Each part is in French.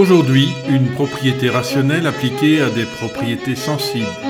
Aujourd'hui, une propriété rationnelle appliquée à des propriétés sensibles.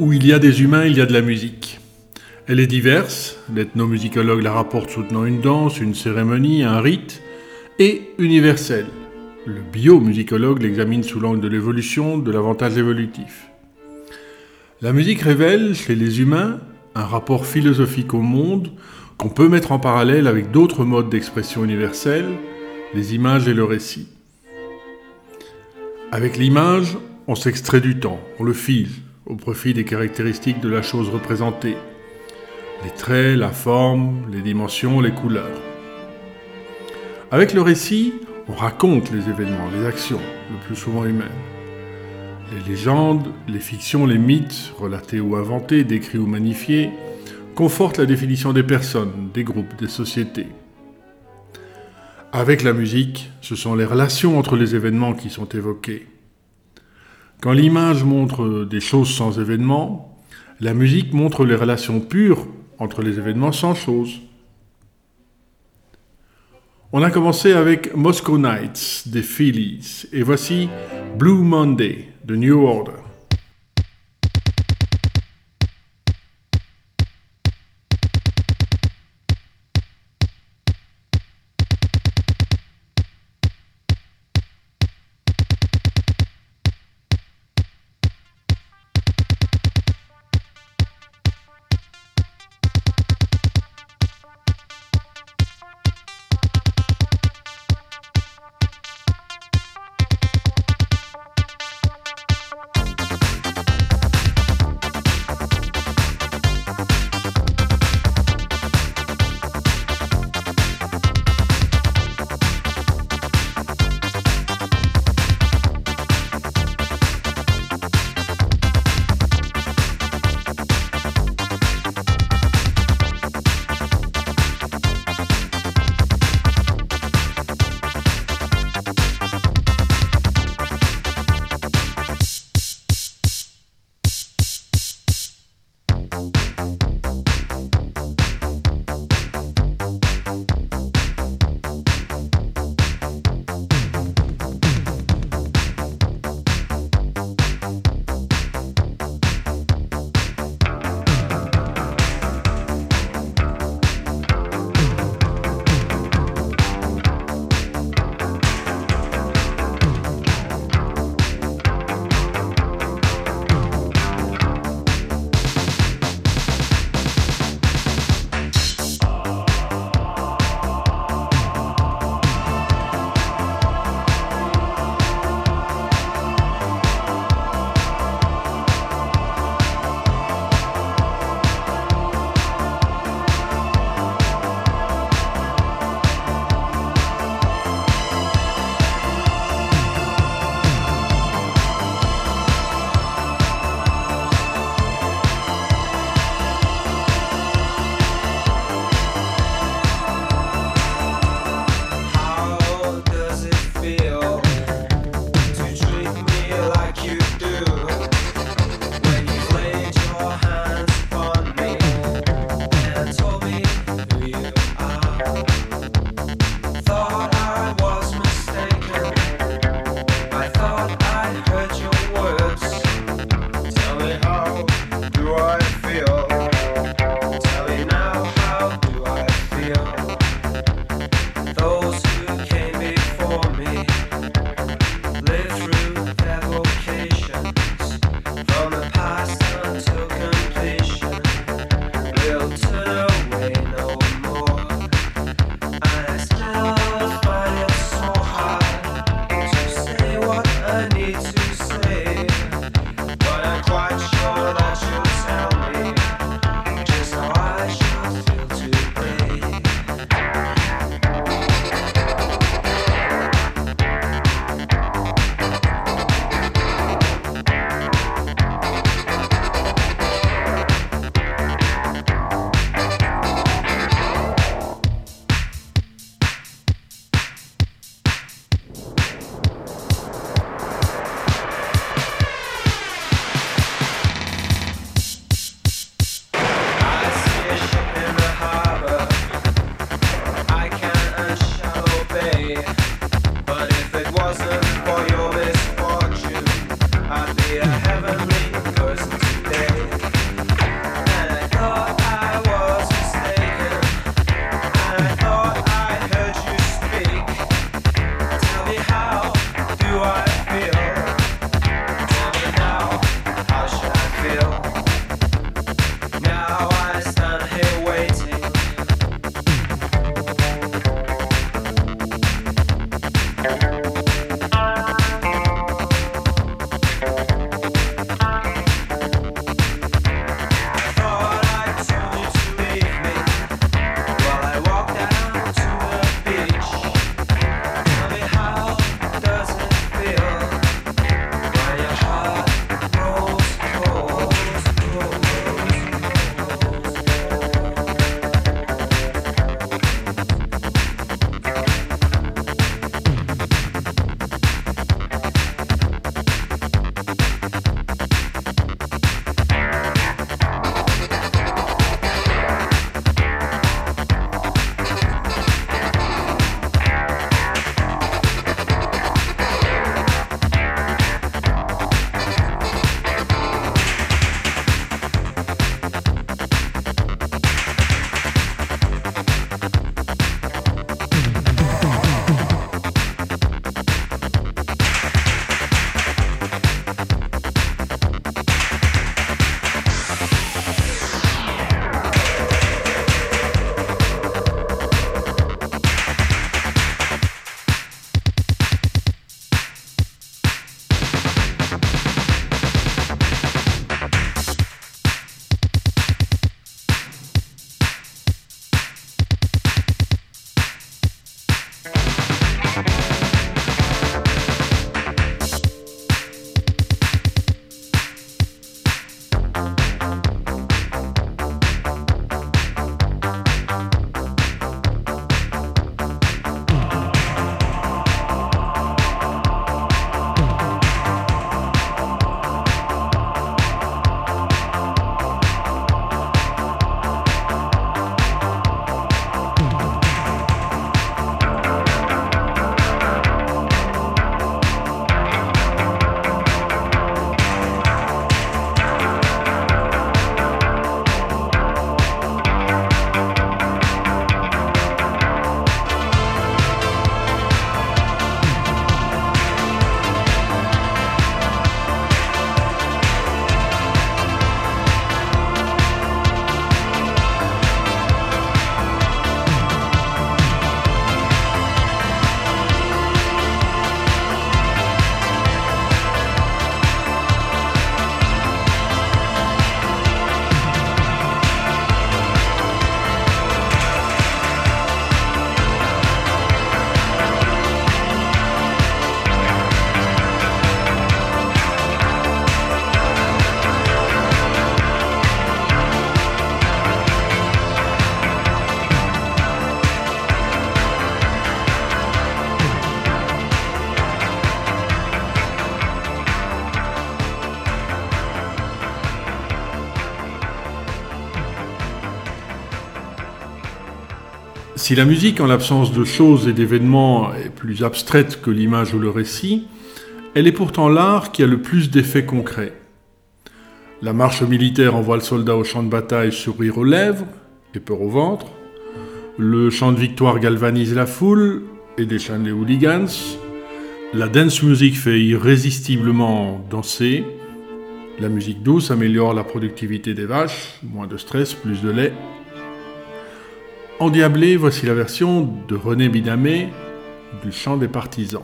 Où il y a des humains, il y a de la musique. Elle est diverse, l'ethnomusicologue la rapporte soutenant une danse, une cérémonie, un rite, et universelle. Le biomusicologue l'examine sous l'angle de l'évolution, de l'avantage évolutif. La musique révèle, chez les humains, un rapport philosophique au monde qu'on peut mettre en parallèle avec d'autres modes d'expression universelle, les images et le récit. Avec l'image, on s'extrait du temps, on le fige, au profit des caractéristiques de la chose représentée. Les traits, la forme, les dimensions, les couleurs. Avec le récit, on raconte les événements, les actions, le plus souvent humaines. Les légendes, les fictions, les mythes, relatés ou inventés, décrits ou magnifiés, confortent la définition des personnes, des groupes, des sociétés. Avec la musique, ce sont les relations entre les événements qui sont évoquées. Quand l'image montre des choses sans événements, la musique montre les relations pures entre les événements sans choses. On a commencé avec Moscow Nights des Phillies et voici Blue Monday de New Order. Si la musique, en l'absence de choses et d'événements, est plus abstraite que l'image ou le récit, elle est pourtant l'art qui a le plus d'effets concrets. La marche militaire envoie le soldat au champ de bataille sourire aux lèvres et peur au ventre. Le chant de victoire galvanise la foule et déchaîne les hooligans. La dance music fait irrésistiblement danser. La musique douce améliore la productivité des vaches, moins de stress, plus de lait. Endiablé, voici la version de René Bidamé du chant des partisans.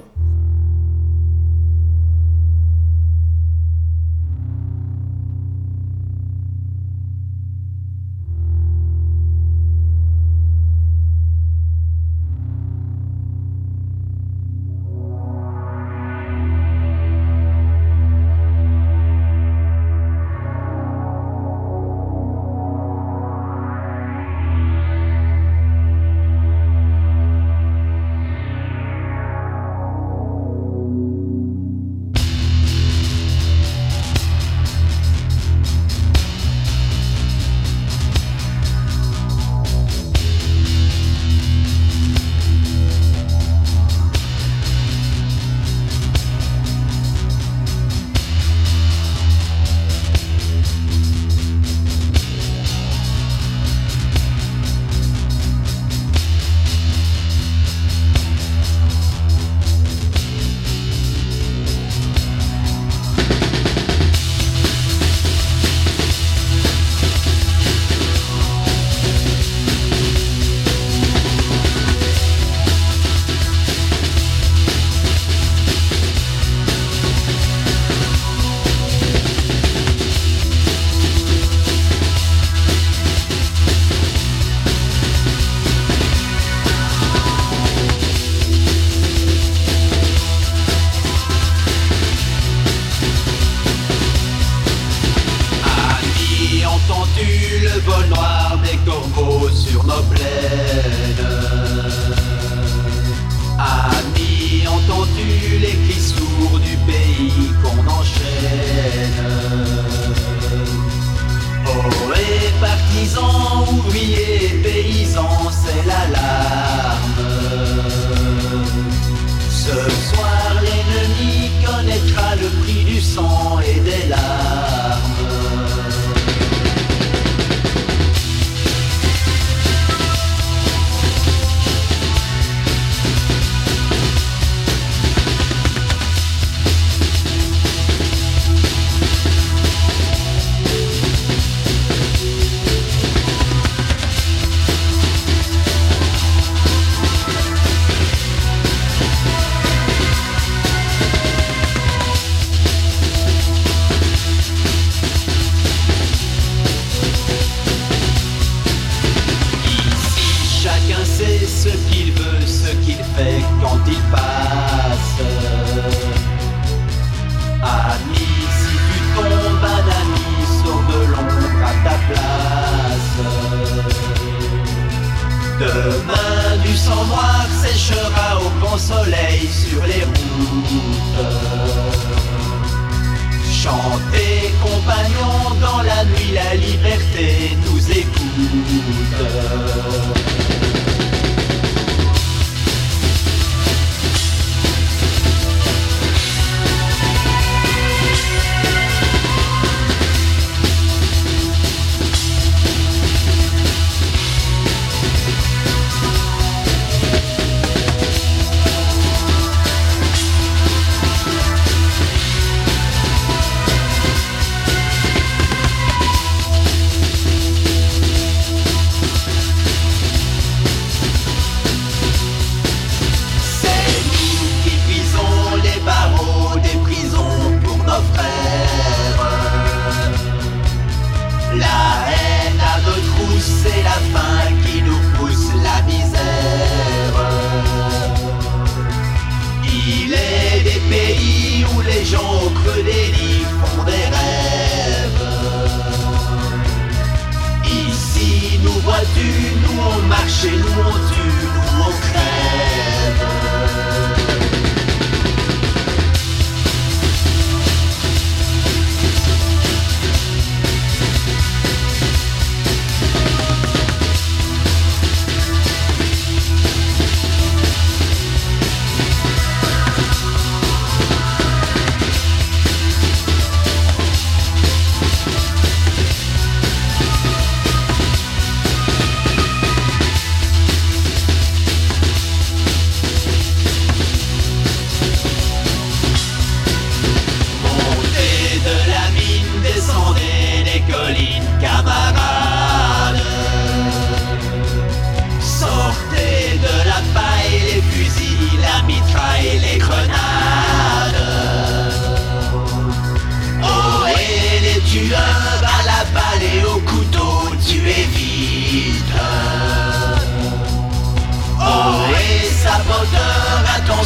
dans la nuit, la liberté nous écoute.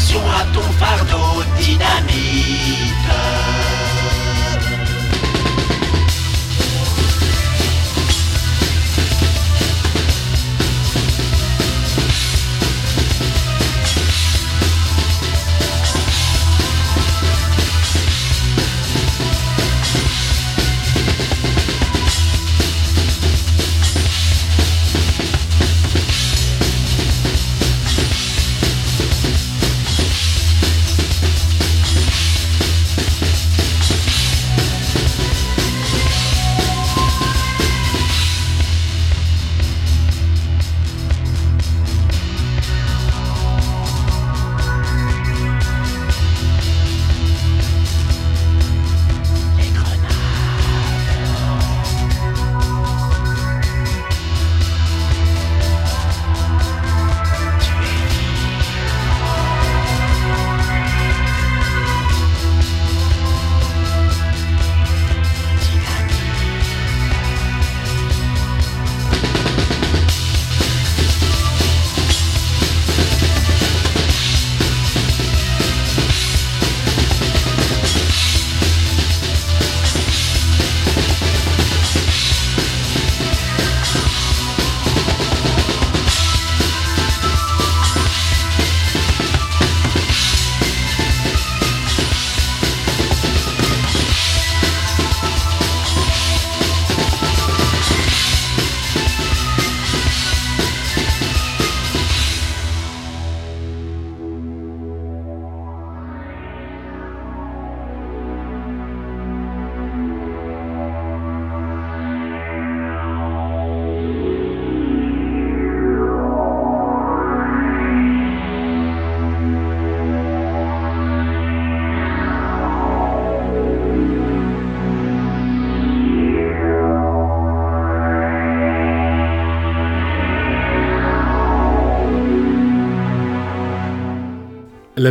Attention à ton fardeau dynamite.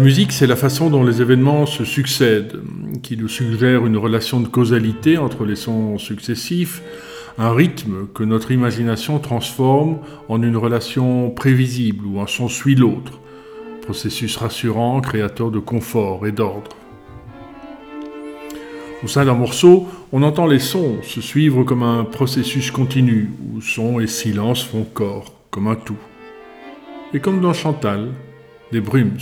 Musique, c'est la façon dont les événements se succèdent, qui nous suggère une relation de causalité entre les sons successifs, un rythme que notre imagination transforme en une relation prévisible où un son suit l'autre, processus rassurant, créateur de confort et d'ordre. Au sein d'un morceau, on entend les sons se suivre comme un processus continu, où son et silence font corps, comme un tout. Et comme dans Chantal, des brumes.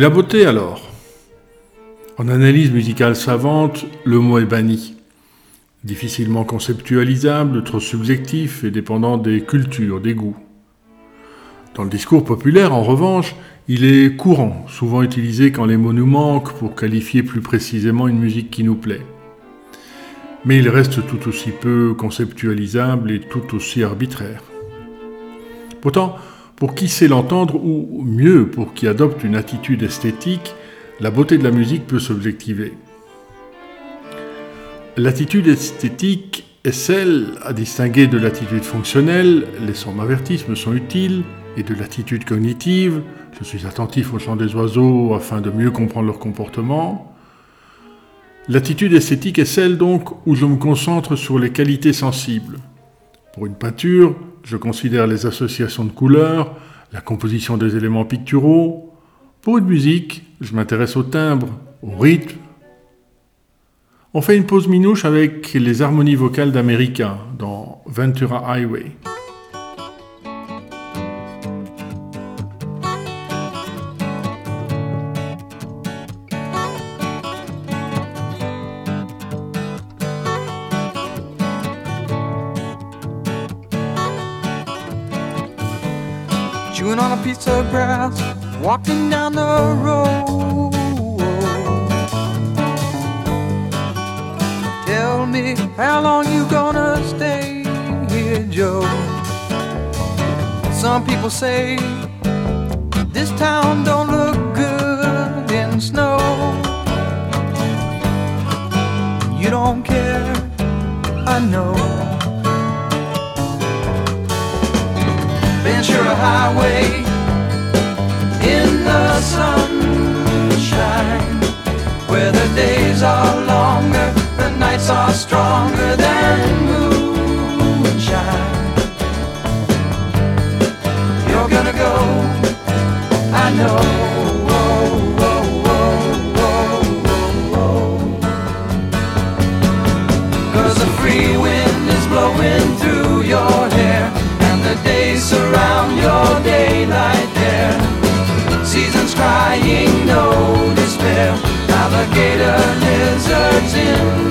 Et la beauté alors? En analyse musicale savante, le mot est banni. Difficilement conceptualisable, trop subjectif et dépendant des cultures, des goûts. Dans le discours populaire, en revanche, il est courant, souvent utilisé quand les mots nous manquent pour qualifier plus précisément une musique qui nous plaît. Mais il reste tout aussi peu conceptualisable et tout aussi arbitraire. Pourtant, pour qui sait l'entendre, ou mieux, pour qui adopte une attitude esthétique, la beauté de la musique peut s'objectiver. L'attitude esthétique est celle à distinguer de l'attitude fonctionnelle, les sons m'avertissent me sont utiles, et de l'attitude cognitive, je suis attentif au chant des oiseaux afin de mieux comprendre leur comportement. L'attitude esthétique est celle donc où je me concentre sur les qualités sensibles. Pour une peinture, je considère les associations de couleurs, la composition des éléments picturaux. Pour une musique, je m'intéresse au timbre, au rythme. On fait une pause minouche avec les harmonies vocales d'America dans Ventura Highway. Walking down the road. Tell me how long you gonna stay here, Joe? Some people say this town don't look good in snow. You don't care, I know. Ventura Highway sunshine, where the days are longer, the nights are stronger than crying, no despair. Alligator lizards in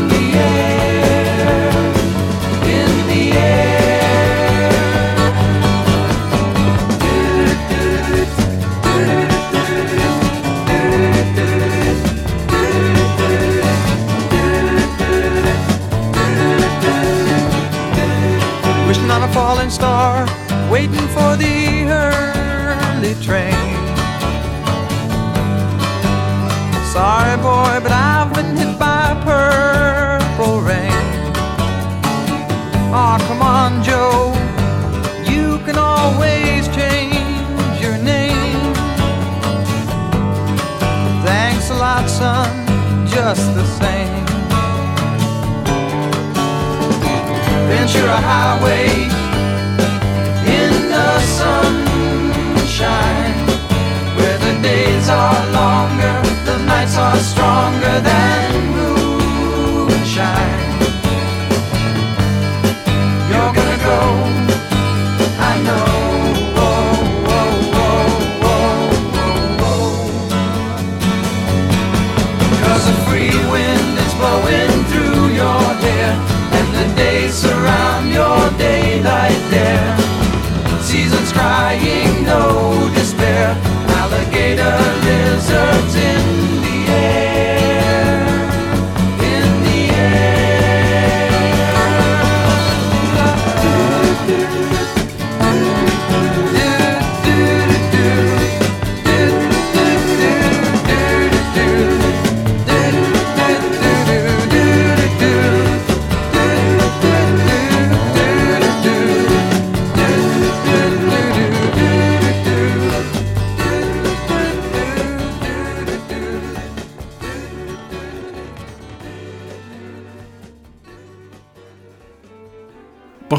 the same. Ventura Highway in the sunshine, where the days are longer, the nights are stronger than moonshine. Is through your hair, and the days surround your daylight there seasons crying, no despair. Alligator lizards in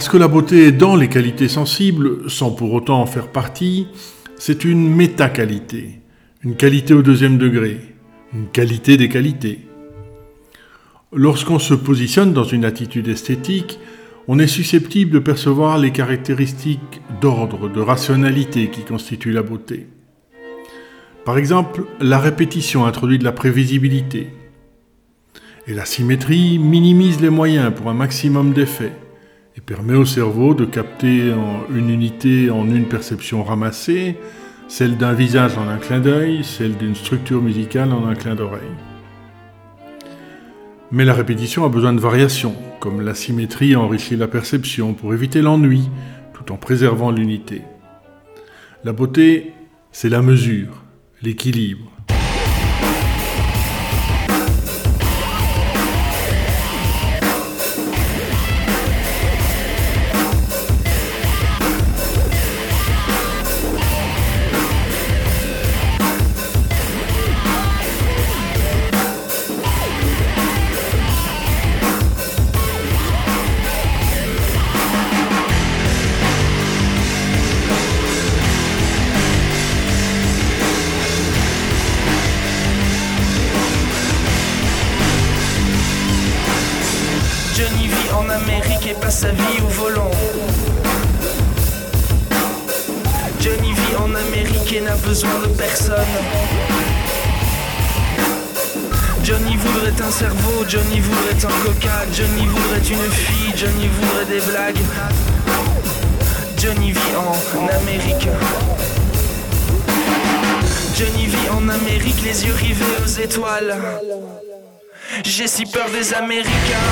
Parce que la beauté est dans les qualités sensibles, sans pour autant en faire partie, c'est une méta-qualité, une qualité au deuxième degré, une qualité des qualités. Lorsqu'on se positionne dans une attitude esthétique, on est susceptible de percevoir les caractéristiques d'ordre, de rationalité qui constituent la beauté. Par exemple, la répétition introduit de la prévisibilité. Et la symétrie minimise les moyens pour un maximum d'effets et permet au cerveau de capter une unité en une perception ramassée, celle d'un visage en un clin d'œil, celle d'une structure musicale en un clin d'oreille. Mais la répétition a besoin de variations, comme la symétrie enrichit la perception pour éviter l'ennui tout en préservant l'unité. La beauté, c'est la mesure, l'équilibre. En Amérique et n'a besoin de personne. Johnny voudrait un cerveau, Johnny voudrait un coca, Johnny voudrait une fille, Johnny voudrait des blagues. Johnny vit en Amérique. Johnny vit en Amérique, les yeux rivés aux étoiles. J'ai si peur des Américains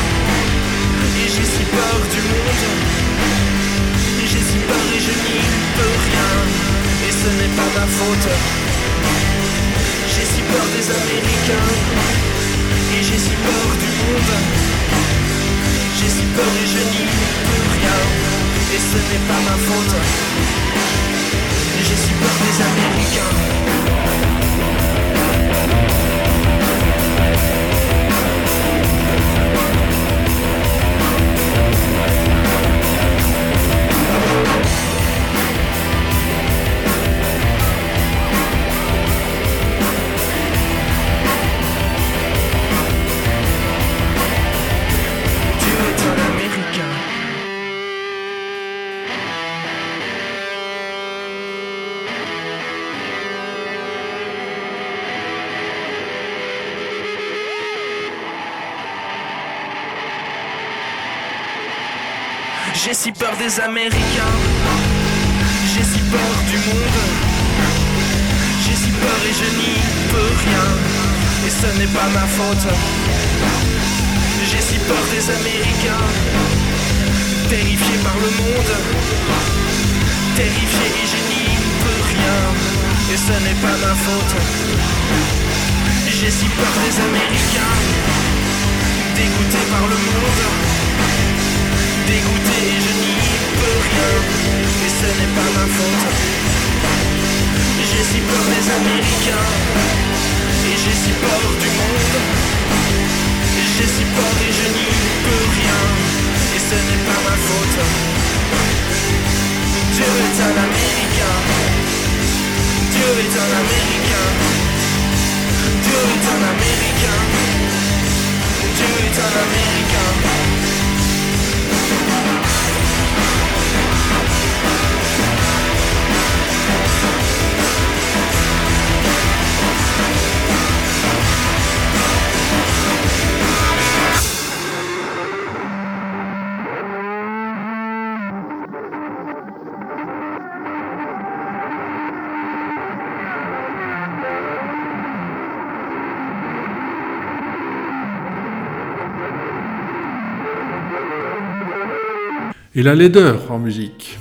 et j'ai si peur du monde. J'ai si peur et je n'y peux rien et ce n'est pas ma faute. J'ai si peur des Américains et j'ai si peur du monde. J'ai si peur et je n'y peux rien et ce n'est pas ma faute. J'ai si peur des Américains. J'ai si peur des Américains. J'ai si peur du monde. J'ai si peur et je n'y peux rien. Et ce n'est pas ma faute. J'ai si peur des Américains. Terrifié par le monde. Terrifié et je n'y peux rien. Et ce n'est pas ma faute. J'ai si peur des Américains. Dégoûté par le monde. Dégoûté je n'y peux rien. Et ce n'est pas ma faute. J'ai si peur des Américains. Et j'ai si peur du monde. J'ai si peur et je n'y peux rien Et ce n'est pas ma faute Dieu est un Américain Dieu est un Américain Dieu est un Américain Dieu est un Américain Et la laideur en musique.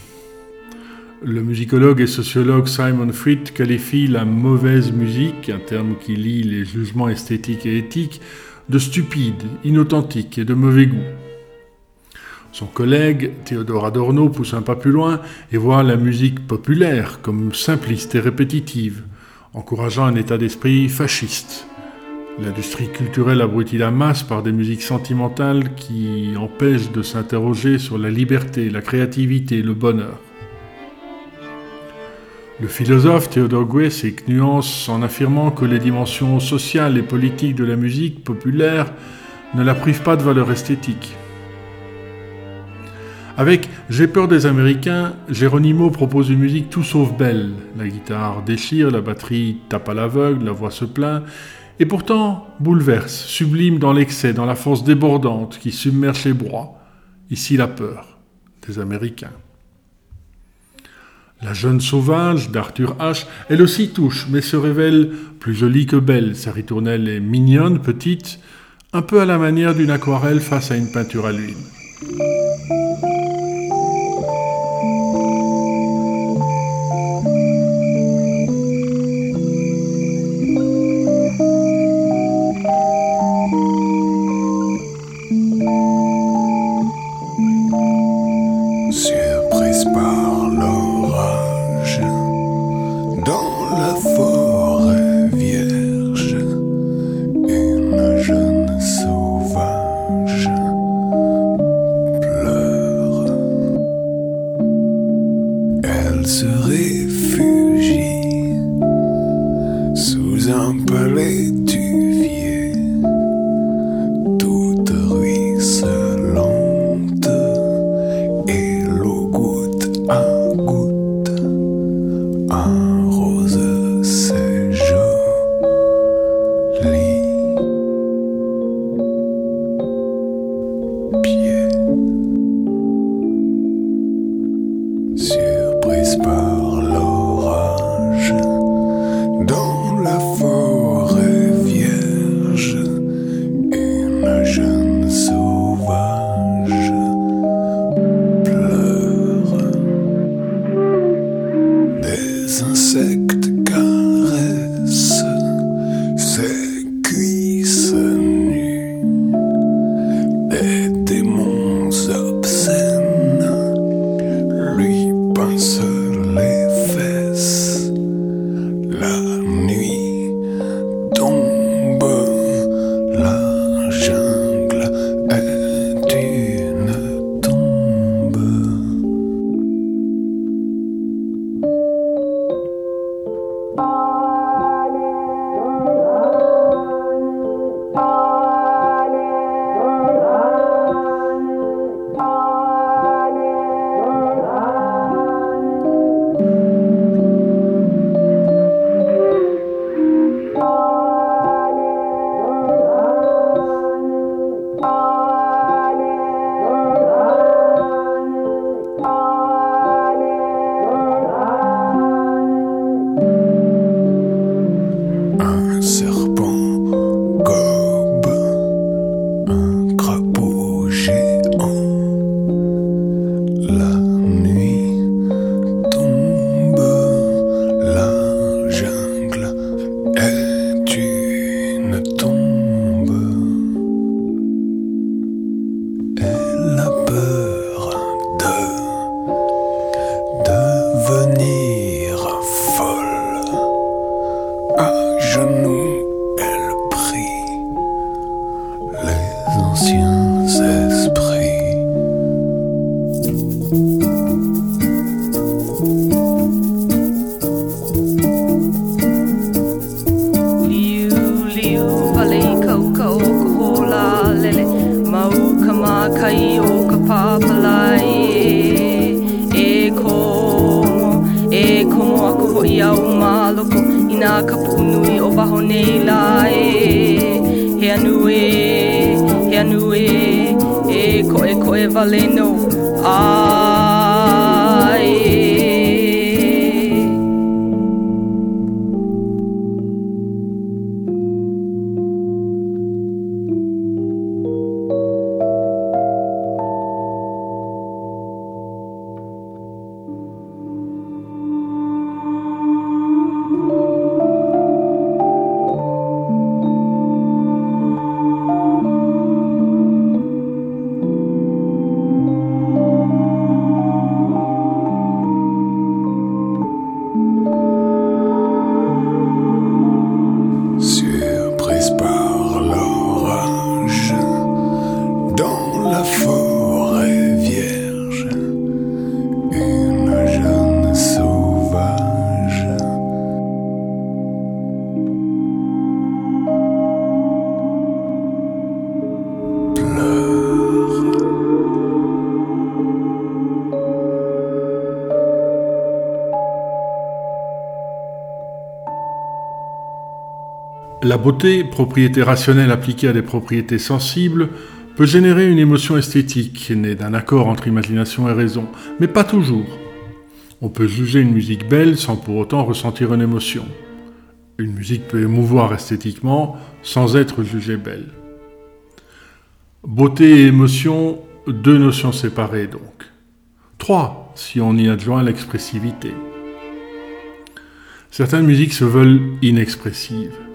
Le musicologue et sociologue Simon Fried qualifie la mauvaise musique, un terme qui lie les jugements esthétiques et éthiques, de stupide, inauthentique et de mauvais goût. Son collègue Théodore Adorno pousse un pas plus loin et voit la musique populaire comme simpliste et répétitive, encourageant un état d'esprit fasciste. L'industrie culturelle abrutit la masse par des musiques sentimentales qui empêchent de s'interroger sur la liberté, la créativité, le bonheur. Le philosophe Théodore Guessec nuance en affirmant que les dimensions sociales et politiques de la musique populaire ne la privent pas de valeur esthétique. Avec J'ai peur des Américains, Geronimo propose une musique tout sauf belle. La guitare déchire, la batterie tape à l'aveugle, la voix se plaint, et pourtant bouleverse, sublime dans l'excès, dans la force débordante qui submerge les bois. Ici la peur des Américains. La jeune sauvage d'Arthur H, elle aussi touche, mais se révèle plus jolie que belle. Sa ritournelle est mignonne, petite, un peu à la manière d'une aquarelle face à une peinture à l'huile. des démons obscènes. Lui pincent i au māloko i nā kapu o waho nei la he anu e he anu e e koe a ah. La beauté, propriété rationnelle appliquée à des propriétés sensibles, peut générer une émotion esthétique née d'un accord entre imagination et raison, mais pas toujours. On peut juger une musique belle sans pour autant ressentir une émotion. Une musique peut émouvoir esthétiquement sans être jugée belle. Beauté et émotion, deux notions séparées donc. Trois, si on y adjoint l'expressivité. Certaines musiques se veulent inexpressives.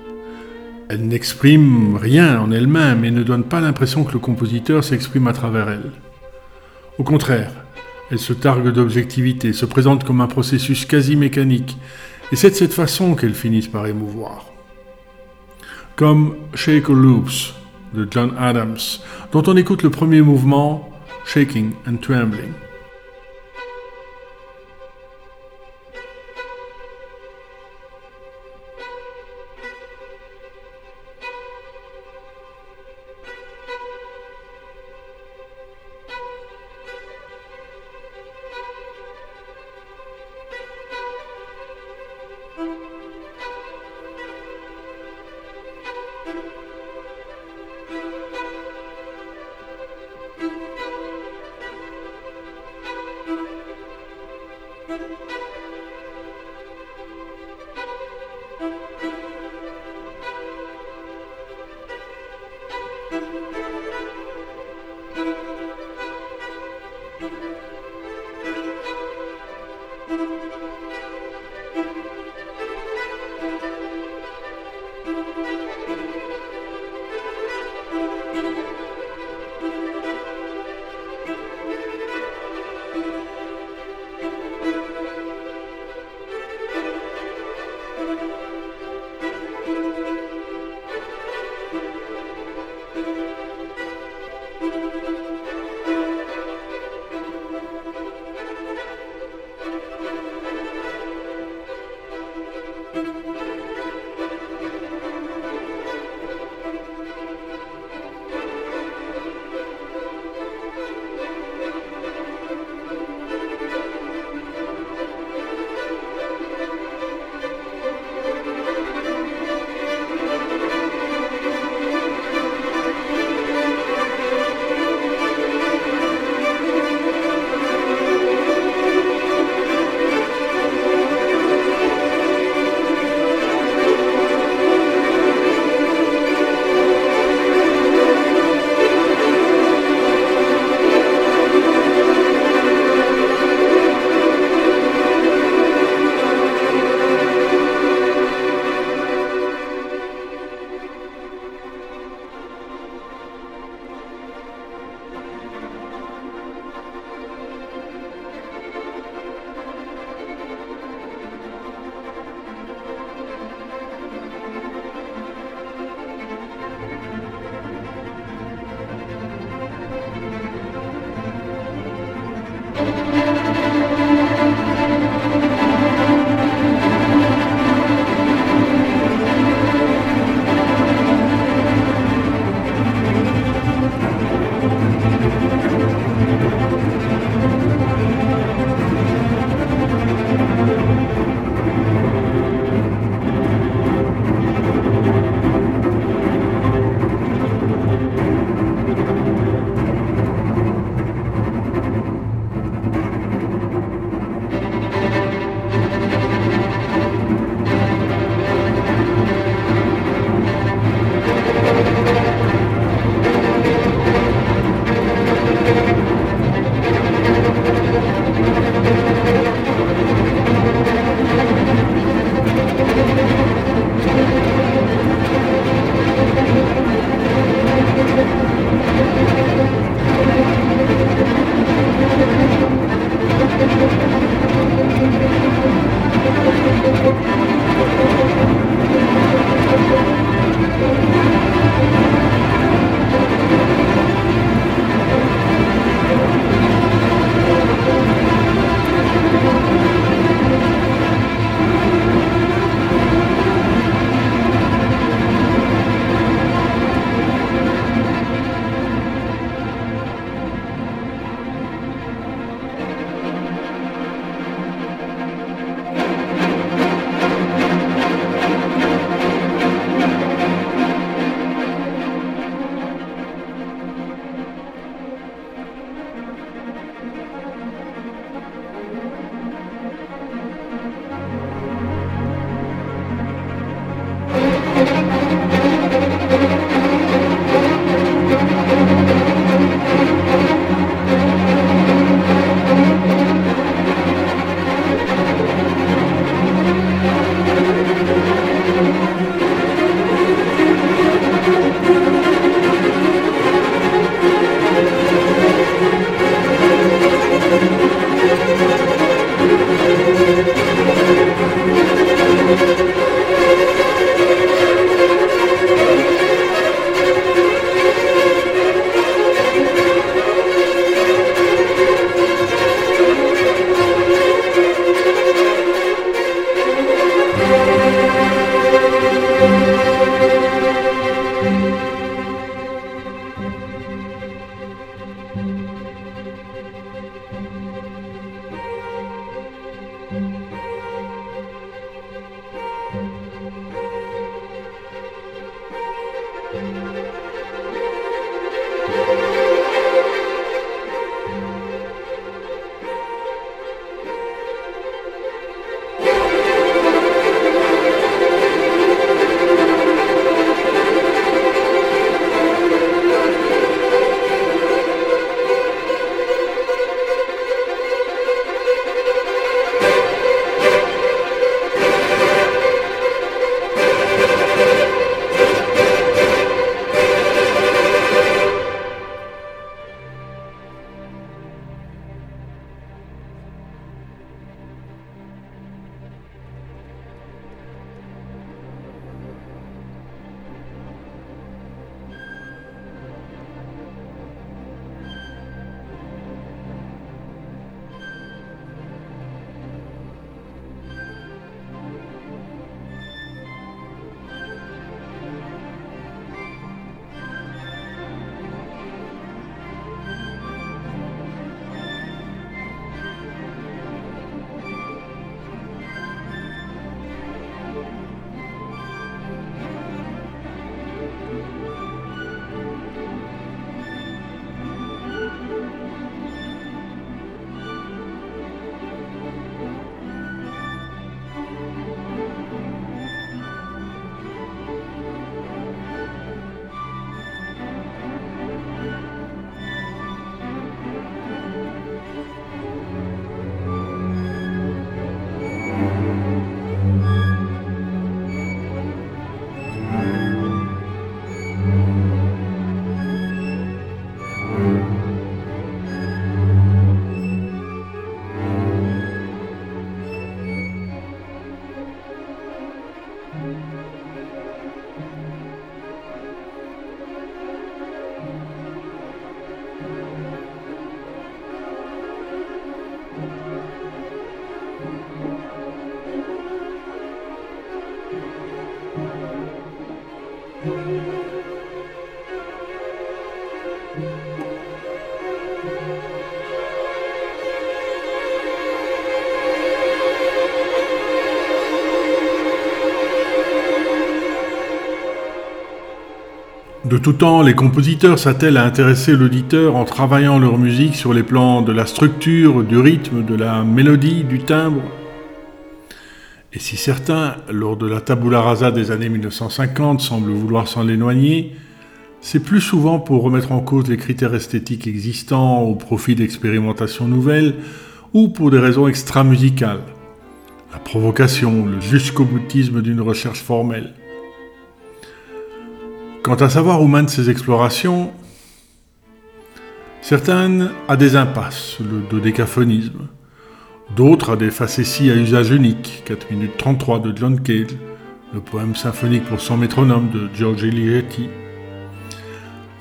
Elles n'expriment rien en elles-mêmes et ne donnent pas l'impression que le compositeur s'exprime à travers elles. Au contraire, elles se targuent d'objectivité, se présentent comme un processus quasi mécanique, et c'est de cette façon qu'elles finissent par émouvoir. Comme Shake or Loops de John Adams, dont on écoute le premier mouvement, Shaking and Trembling. De tout temps, les compositeurs s'attellent à intéresser l'auditeur en travaillant leur musique sur les plans de la structure, du rythme, de la mélodie, du timbre. Et si certains, lors de la tabula rasa des années 1950, semblent vouloir s'en éloigner, c'est plus souvent pour remettre en cause les critères esthétiques existants au profit d'expérimentations nouvelles ou pour des raisons extra-musicales. La provocation, le jusqu'au boutisme d'une recherche formelle. Quant à savoir où mènent ces explorations, certaines à des impasses, le dodécaphonisme, d'autres à des facéties à usage unique, 4 minutes 33 de John Cage, le poème symphonique pour son métronome de Giorgio Ligeti.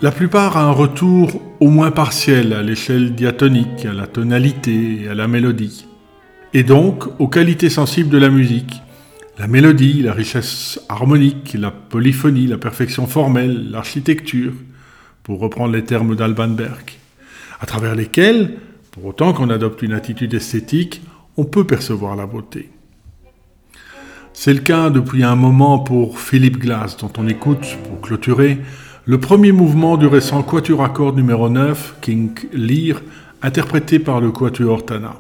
La plupart à un retour au moins partiel à l'échelle diatonique, à la tonalité et à la mélodie, et donc aux qualités sensibles de la musique, la mélodie, la richesse harmonique, la polyphonie, la perfection formelle, l'architecture, pour reprendre les termes d'Alban Berg, à travers lesquels, pour autant qu'on adopte une attitude esthétique, on peut percevoir la beauté. C'est le cas depuis un moment pour Philippe Glass, dont on écoute, pour clôturer, le premier mouvement du récent Quatuor à cordes numéro 9, King Lear, interprété par le Quatuor Tana.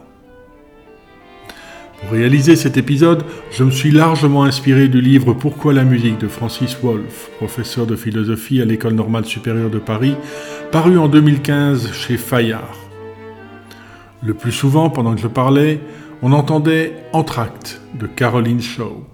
Pour réaliser cet épisode, je me suis largement inspiré du livre Pourquoi la musique de Francis Wolff, professeur de philosophie à l'École normale supérieure de Paris, paru en 2015 chez Fayard. Le plus souvent, pendant que je parlais, on entendait Entracte de Caroline Shaw.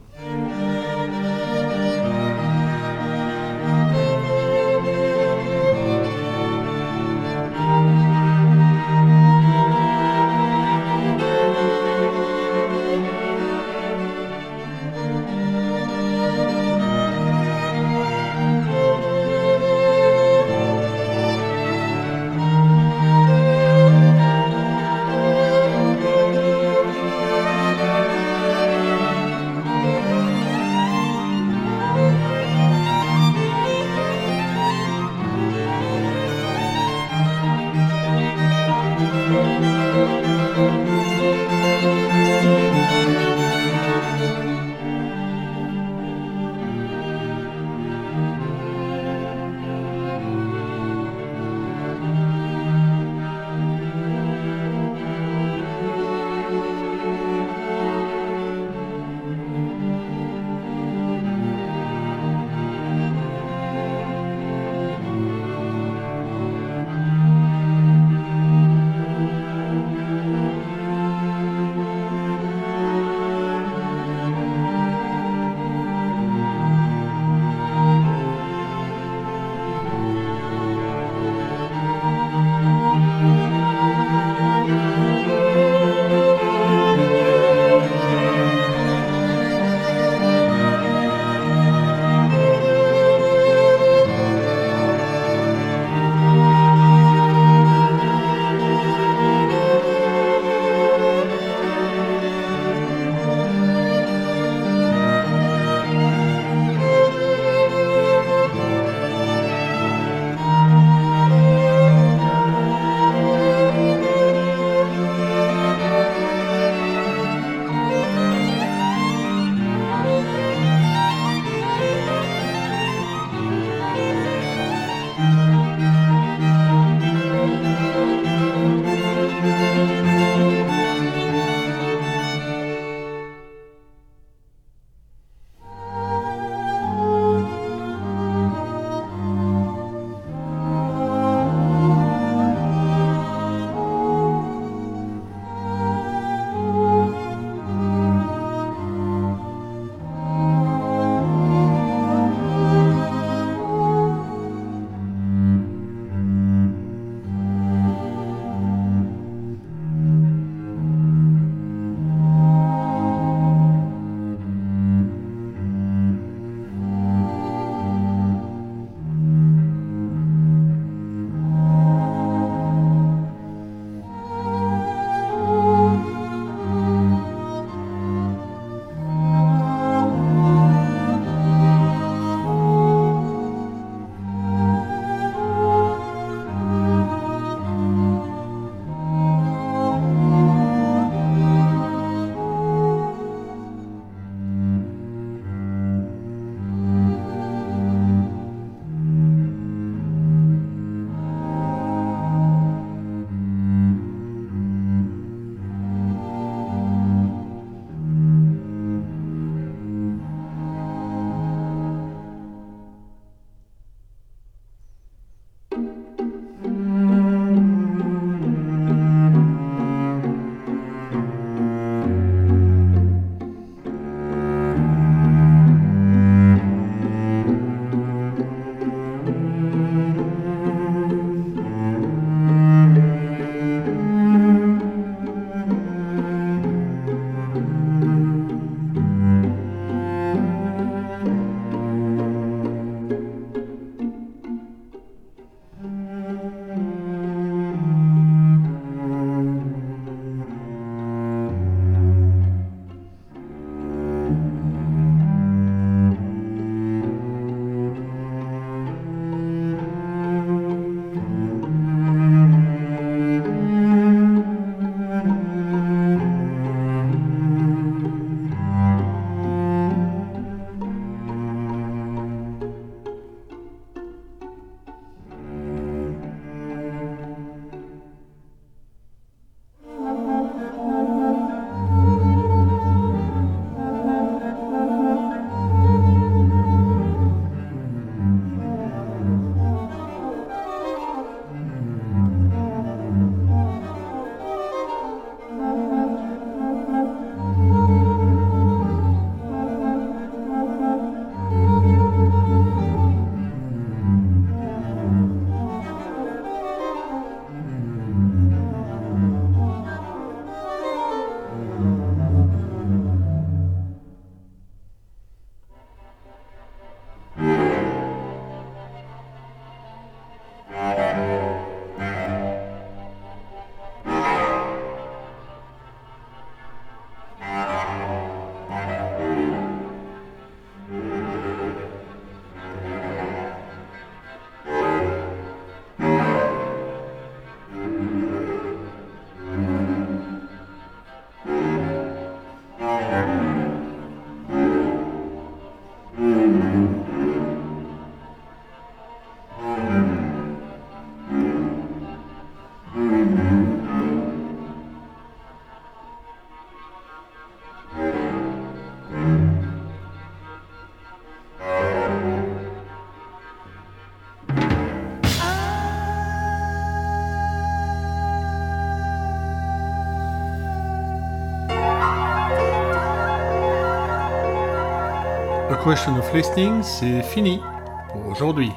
Question of Listening, c'est fini pour aujourd'hui.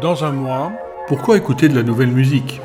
Dans un mois, pourquoi écouter de la nouvelle musique?